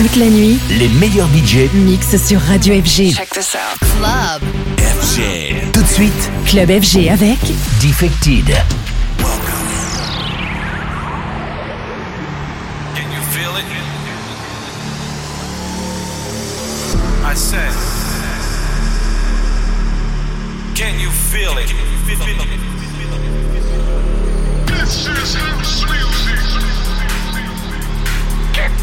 Toute la nuit, les meilleurs budgets mixent sur Radio FG. Check this out. Club. FG. Tout de suite, Club FG avec Defected. Can you feel it? I said, Can you feel it? This is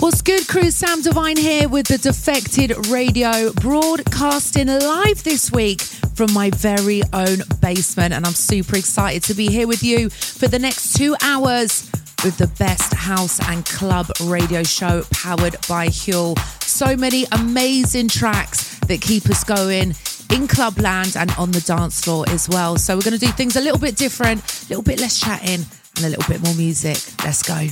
What's good, crew? Sam Divine here with the Defected Radio broadcasting live this week from my very own basement. And I'm super excited to be here with you for the next two hours with the best house and club radio show powered by Huel. So many amazing tracks that keep us going in clubland and on the dance floor as well. So we're going to do things a little bit different, a little bit less chatting, and a little bit more music. Let's go.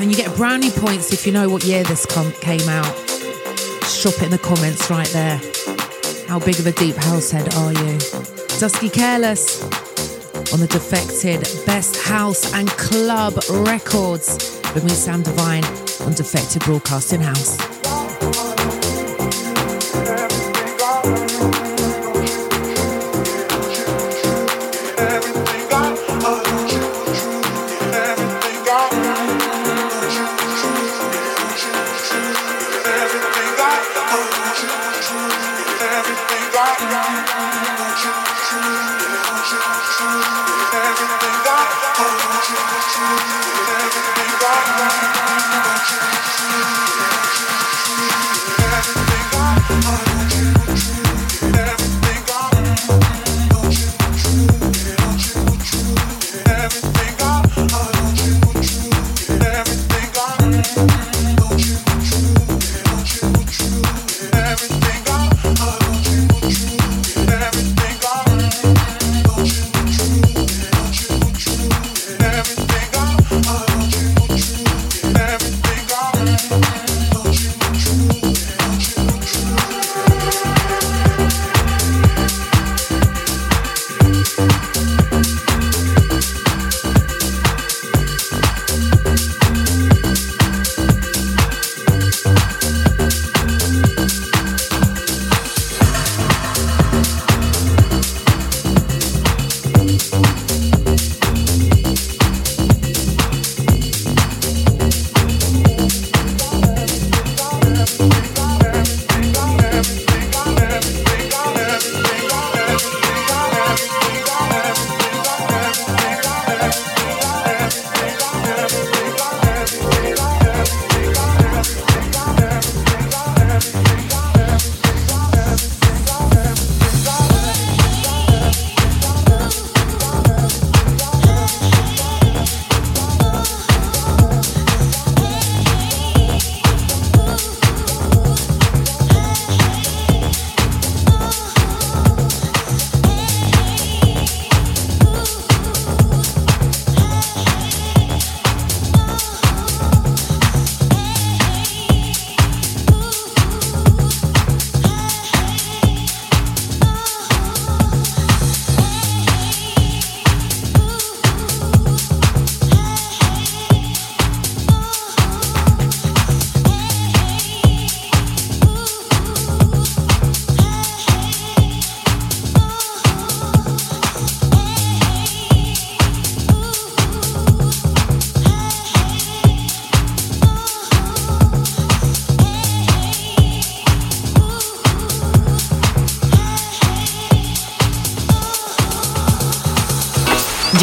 And you get brownie points if you know what year this com- came out. Shop it in the comments right there. How big of a deep house head are you? Dusky Careless on the Defected Best House and Club Records with me, Sam Divine, on Defected Broadcasting House.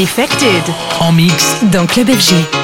Defected. En mix. Dans Club FG.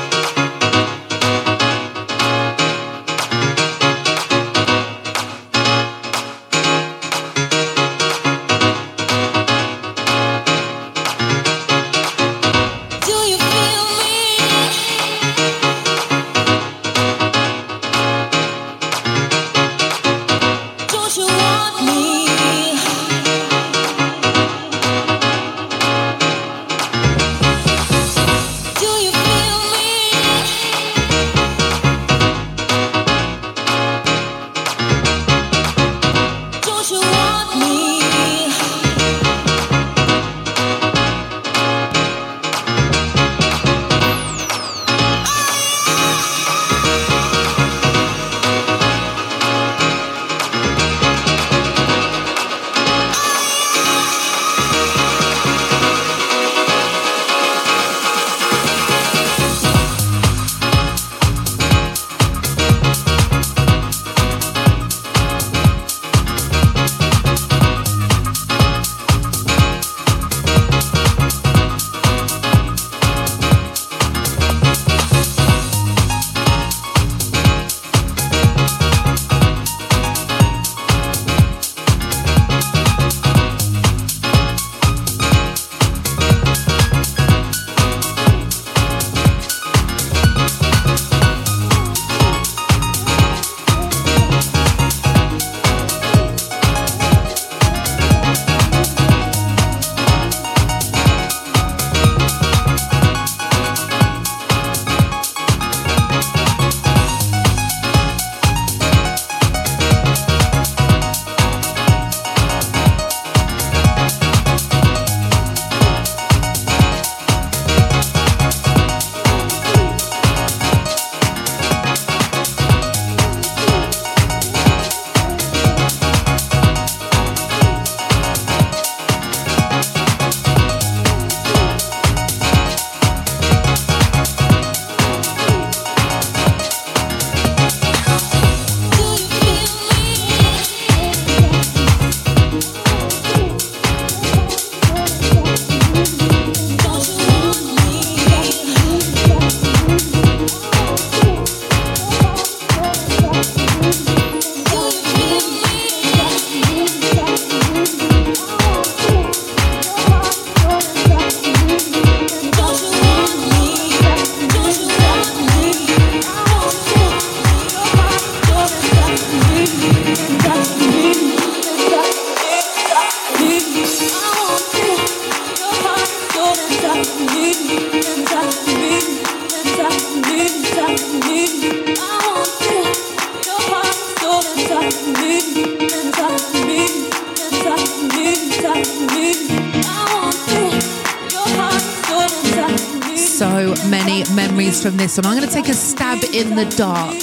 This one. I'm going to take a stab in the dark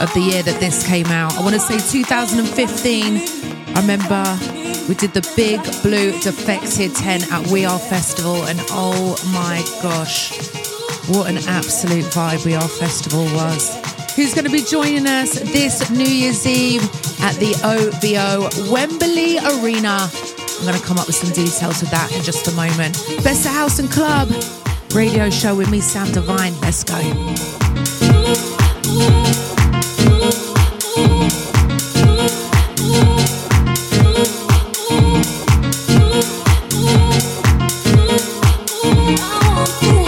of the year that this came out. I want to say 2015. I remember we did the big blue defected 10 at We Are Festival, and oh my gosh, what an absolute vibe We Are Festival was. Who's going to be joining us this New Year's Eve at the OVO Wembley Arena? I'm going to come up with some details of that in just a moment. Best of House and Club radio show with me, Sam Divine. Let's go. I want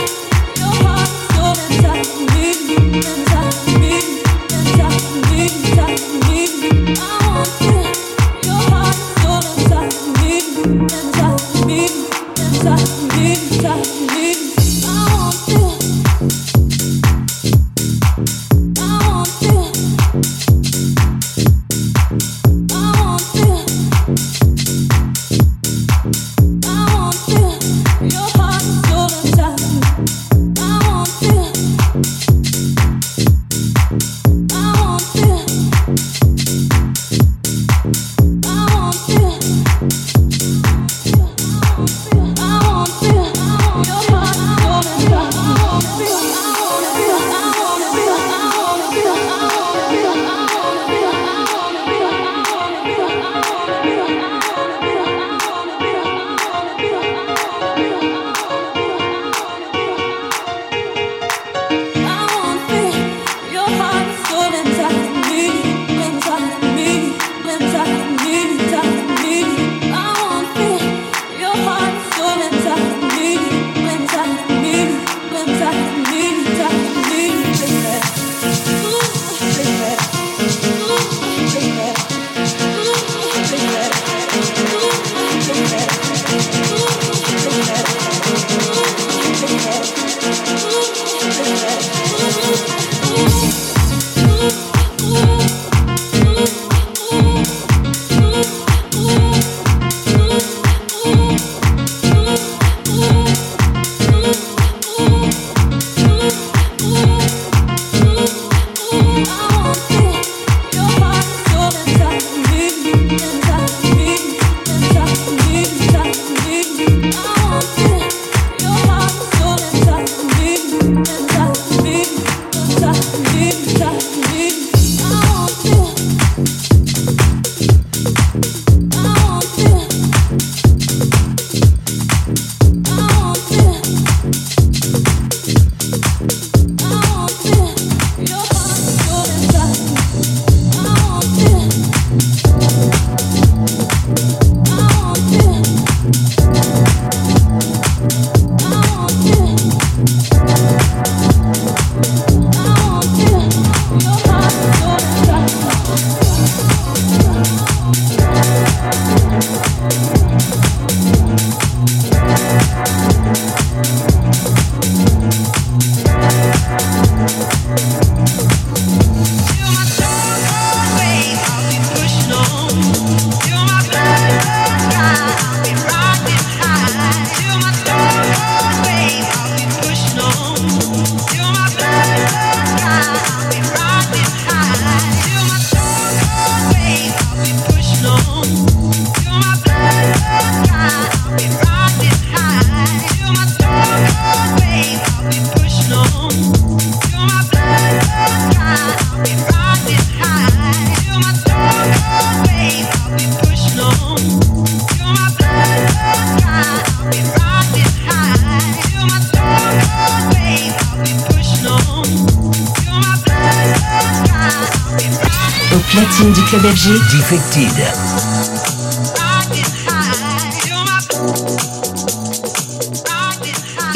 platine du club FG. Defected.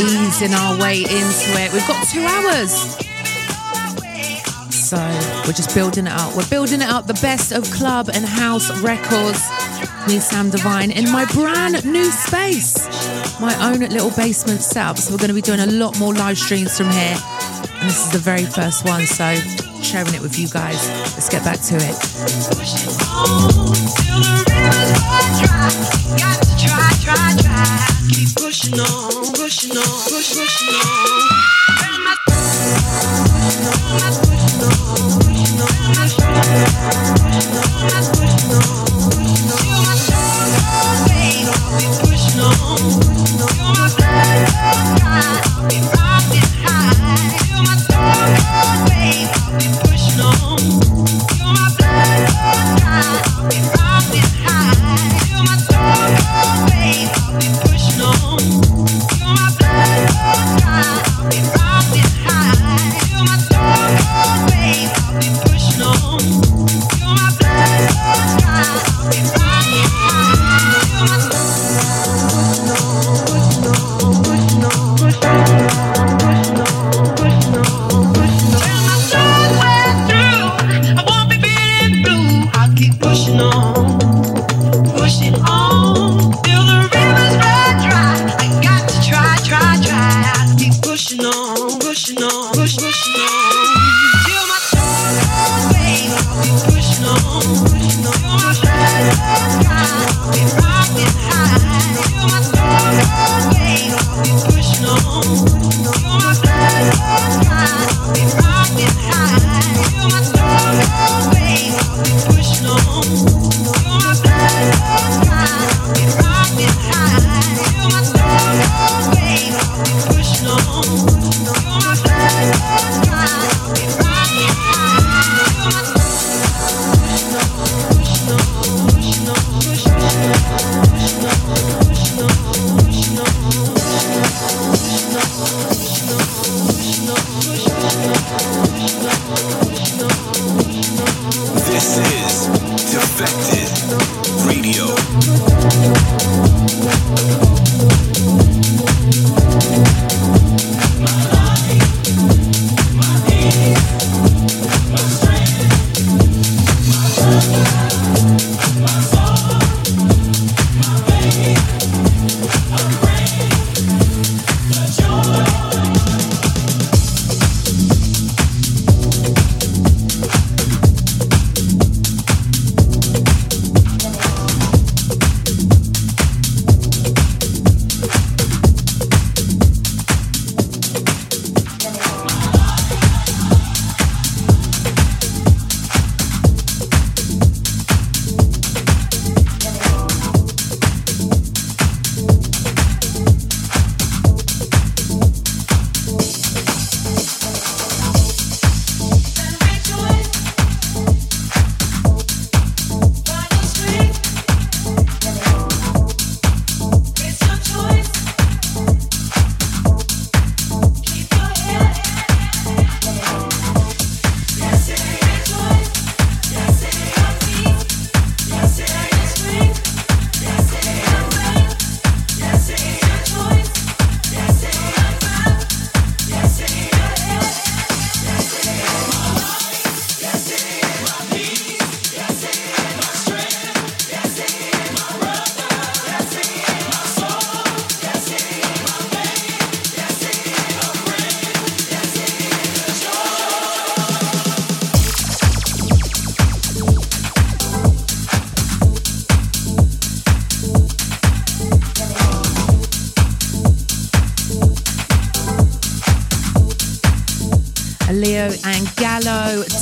Easing our way into it. We've got two hours. So we're just building it up. We're building it up. The best of club and house records. Me, Sam Divine, in my brand new space. My own little basement setup. So we're going to be doing a lot more live streams from here. And this is the very first one. So sharing it with you guys. Let's get back to it. I'll be pushing on, pushing on, push, pushing on. Pushing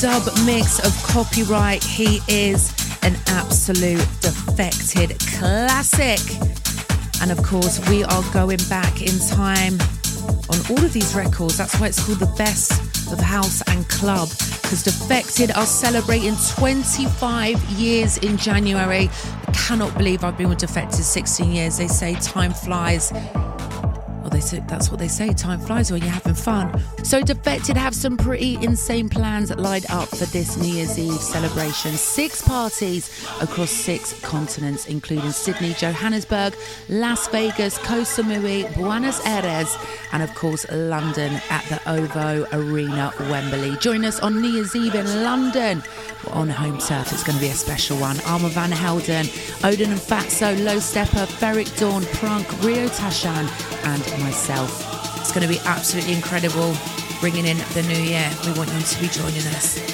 dub mix of copyright. He is an absolute defected classic. And of course, we are going back in time on all of these records. That's why it's called the best of house and club. Because Defected are celebrating 25 years in January. I cannot believe I've been with Defected 16 years. They say time flies. That's what they say. Time flies when you're having fun. So Defected have some pretty insane plans lined up for this New Year's Eve celebration. Six parties across six continents, including Sydney, Johannesburg, Las Vegas, Koh Samui, Buenos Aires, and of course London at the OVO Arena, Wembley. Join us on New Year's Eve in London. We're on home turf. It's going to be a special one. Armand Van Helden, Oden and Fatzo, Low Steppa, Ferreck Dawn, Prunk, Rio Tashan, and myself. It's going to be absolutely incredible bringing in the new year. We want you to be joining us.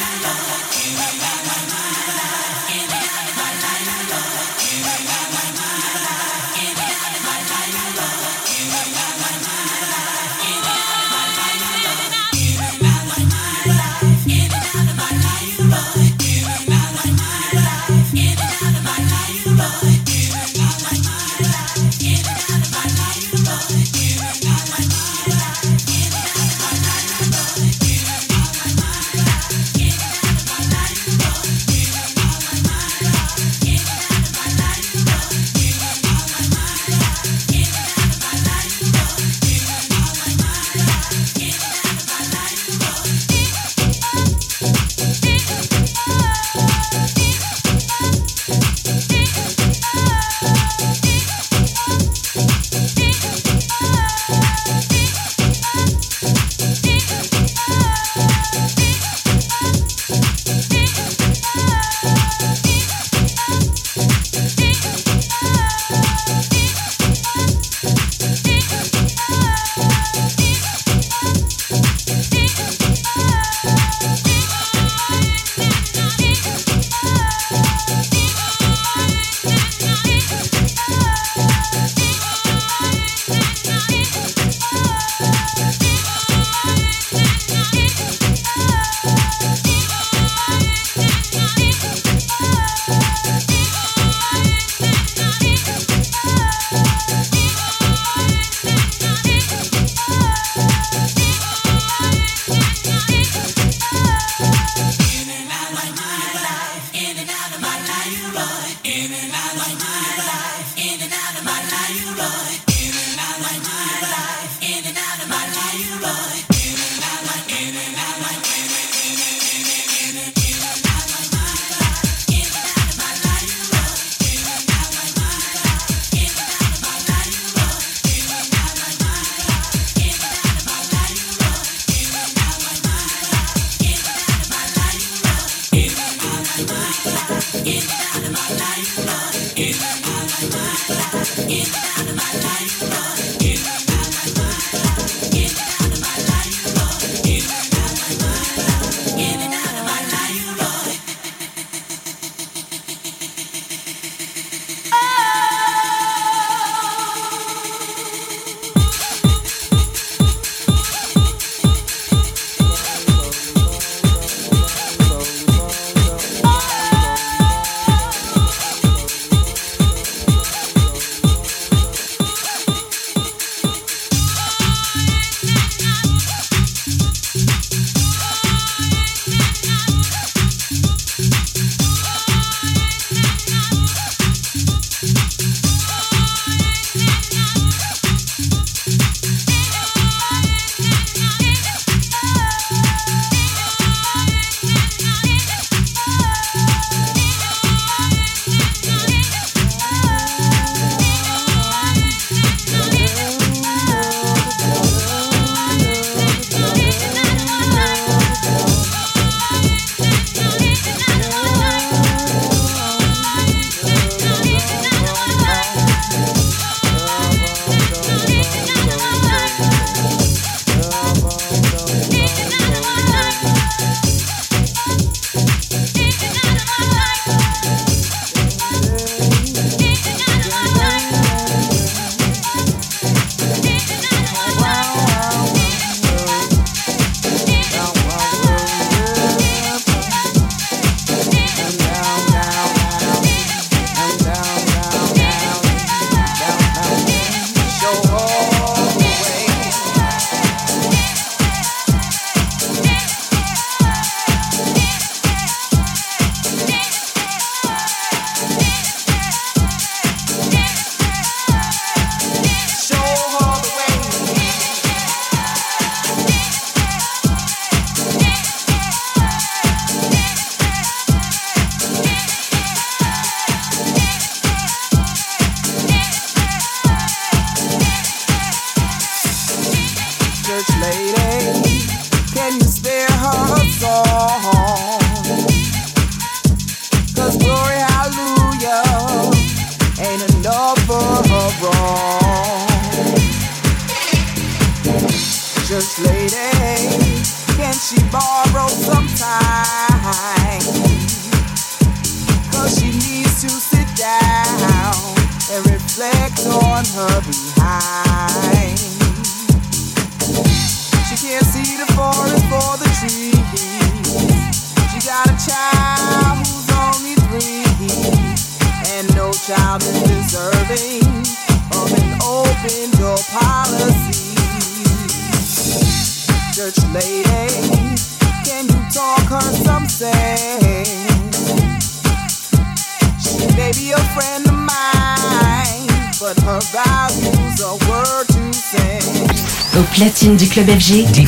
Get out of my life, Lord. Of my life. Out of my life.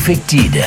FG,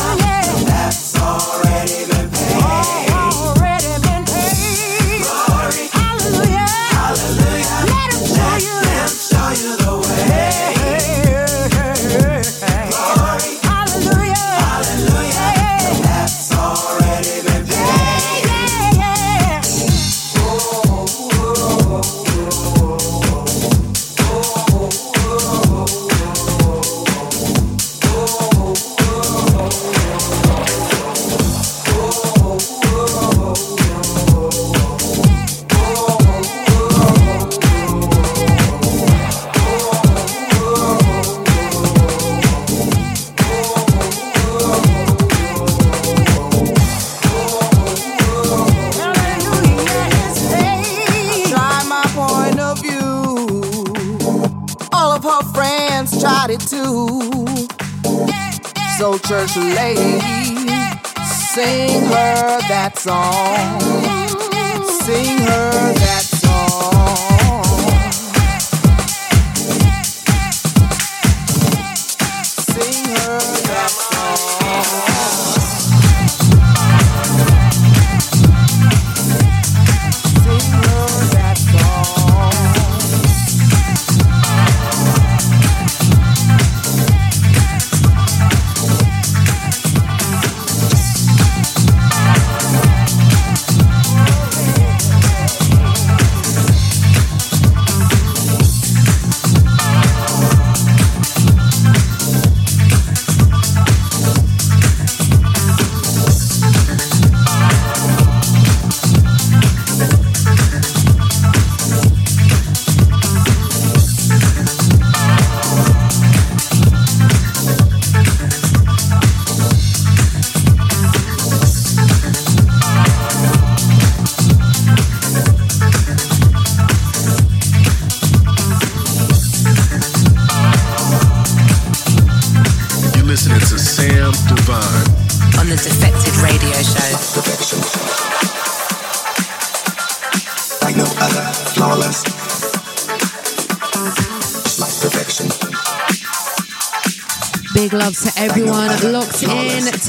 That's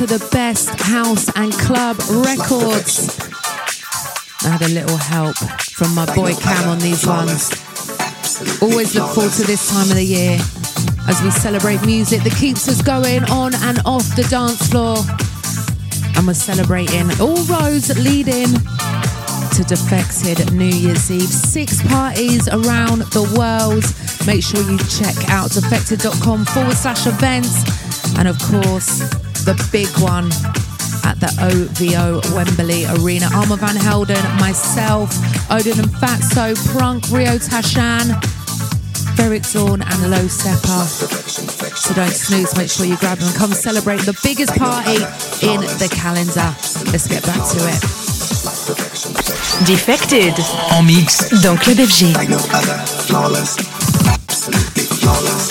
to the best house and club records. I had a little help from my boy Cam on these ones. Always look forward to this time of the year as we celebrate music that keeps us going on and off the dance floor. And we're celebrating all roads leading to Defected New Year's Eve. Six parties around the world. Make sure you check out defected.com forward slash events. And of course, the big one at the OVO Wembley Arena. Armand Van Helden, myself, Oden and Fatzo, Prunk, Rio Tashan, Ferreck Dawn, and Low Steppa. So don't snooze, make sure you grab them and come celebrate the biggest party in the calendar. Let's get back to it. Defected. En mix dans Club FG. Like no other, flawless. Absolutely flawless.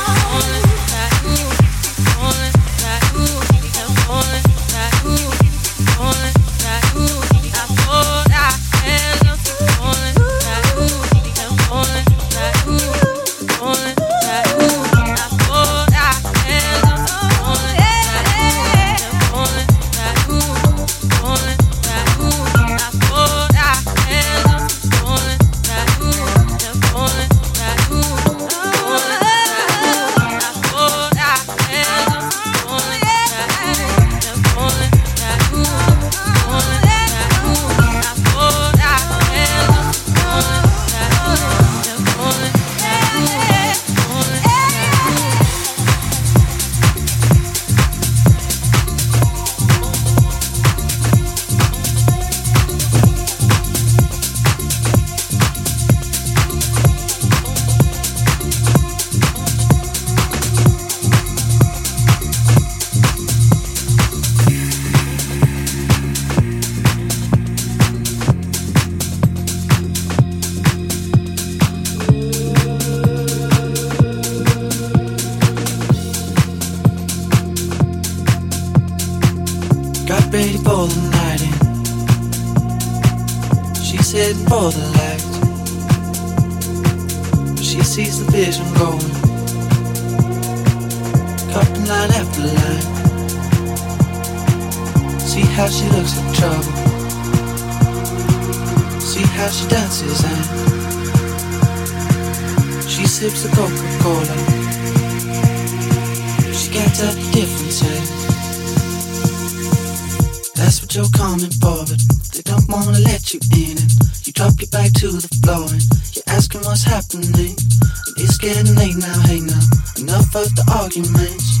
How she looks in trouble. See how she dances and she sips a Coca-Cola. She can't tell the difference. Eh? That's what you're coming for, but they don't wanna let you in. And you drop your back to the floor and you're asking what's happening. It's getting late now, hey now. Enough of the arguments.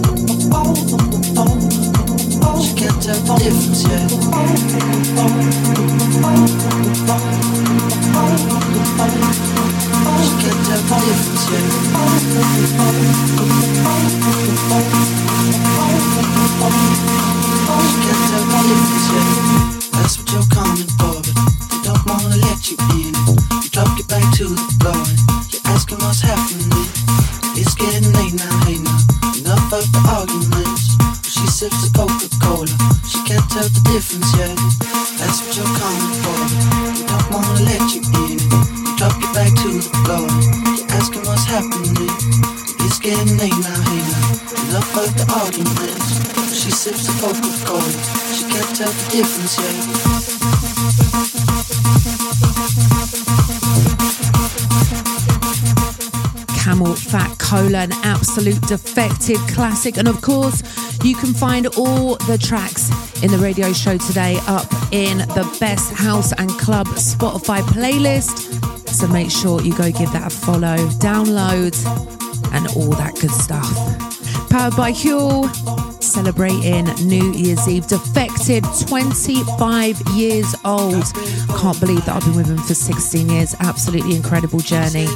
To let you in. You don't back to the floor you're asking what's happening. Sips the Coca-Cola. She can't tell the difference yet. That's what you're coming for. They don't wanna let you in. You drop your back to the floor. You're asking what's happening. It's getting late now, now. Enough of the arguments. She sips the Coca-Cola. She can't tell the difference yet. An absolute defected classic. And of course, you can find all the tracks in the radio show today up in the Best House and Club Spotify playlist. So make sure you go give that a follow, download, and all that good stuff. Powered by Huel, celebrating New Year's Eve. Defected, 25 years old. Can't believe that I've been with him for 16 years. Absolutely incredible journey.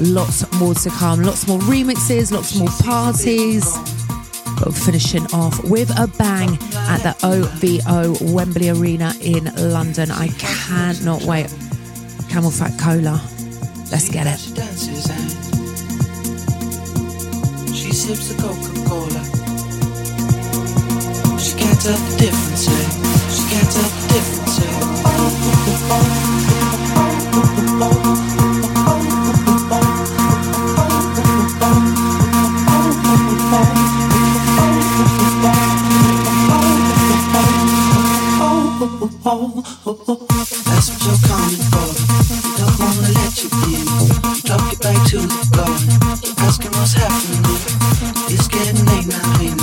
Lots more to come, lots more remixes, lots more parties. But finishing off with a bang at the OVO Wembley Arena in London. I cannot wait. CamelPhat Cola. Let's get it. She sips the Coca-Cola. She can't tell the difference, eh? She can't tell the difference, That's what you're coming for. We don't wanna let you in. You drop your back to the floor. You're asking what's happening. It's getting late now, it?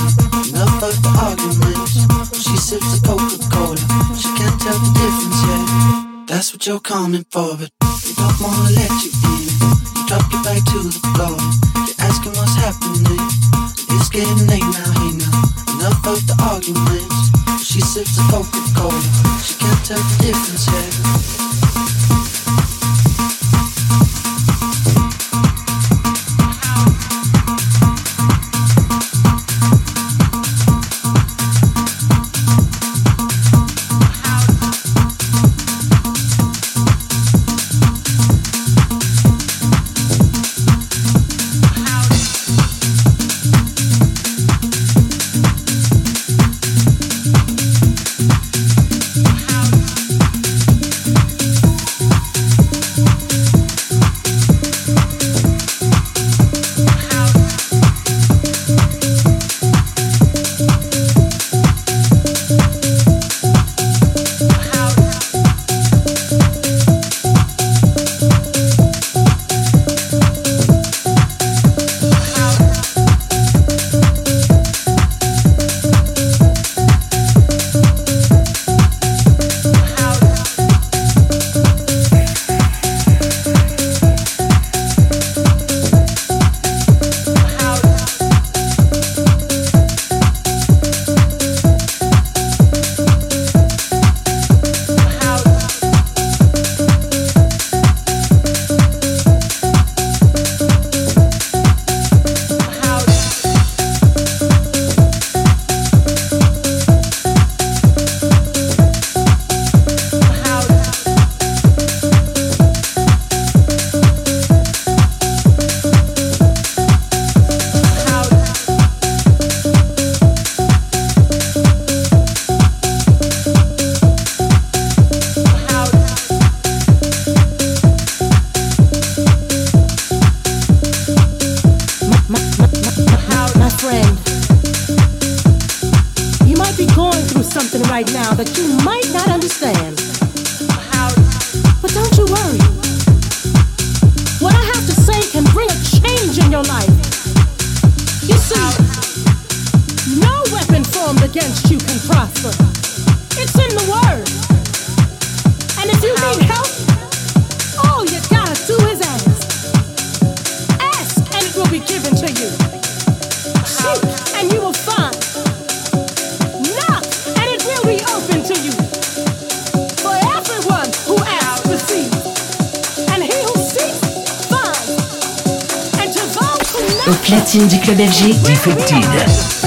Enough of the arguments. She sips a Coca-Cola. She can't tell the difference yet. That's what you're coming for, but we don't wanna let you in. You drop your back to the floor. You're asking what's happening. It's getting late now, hey now. Enough of the arguments. She sips the Coca-Cola of difference. against you can prosper. It's in the word. And if you need help, all you gotta do is ask. Ask and it will be given to you. Seek and you will find. Knock and it will be open to you. For everyone who asks. And he who seeks finds. And to those who Au platine du club FG, Defected.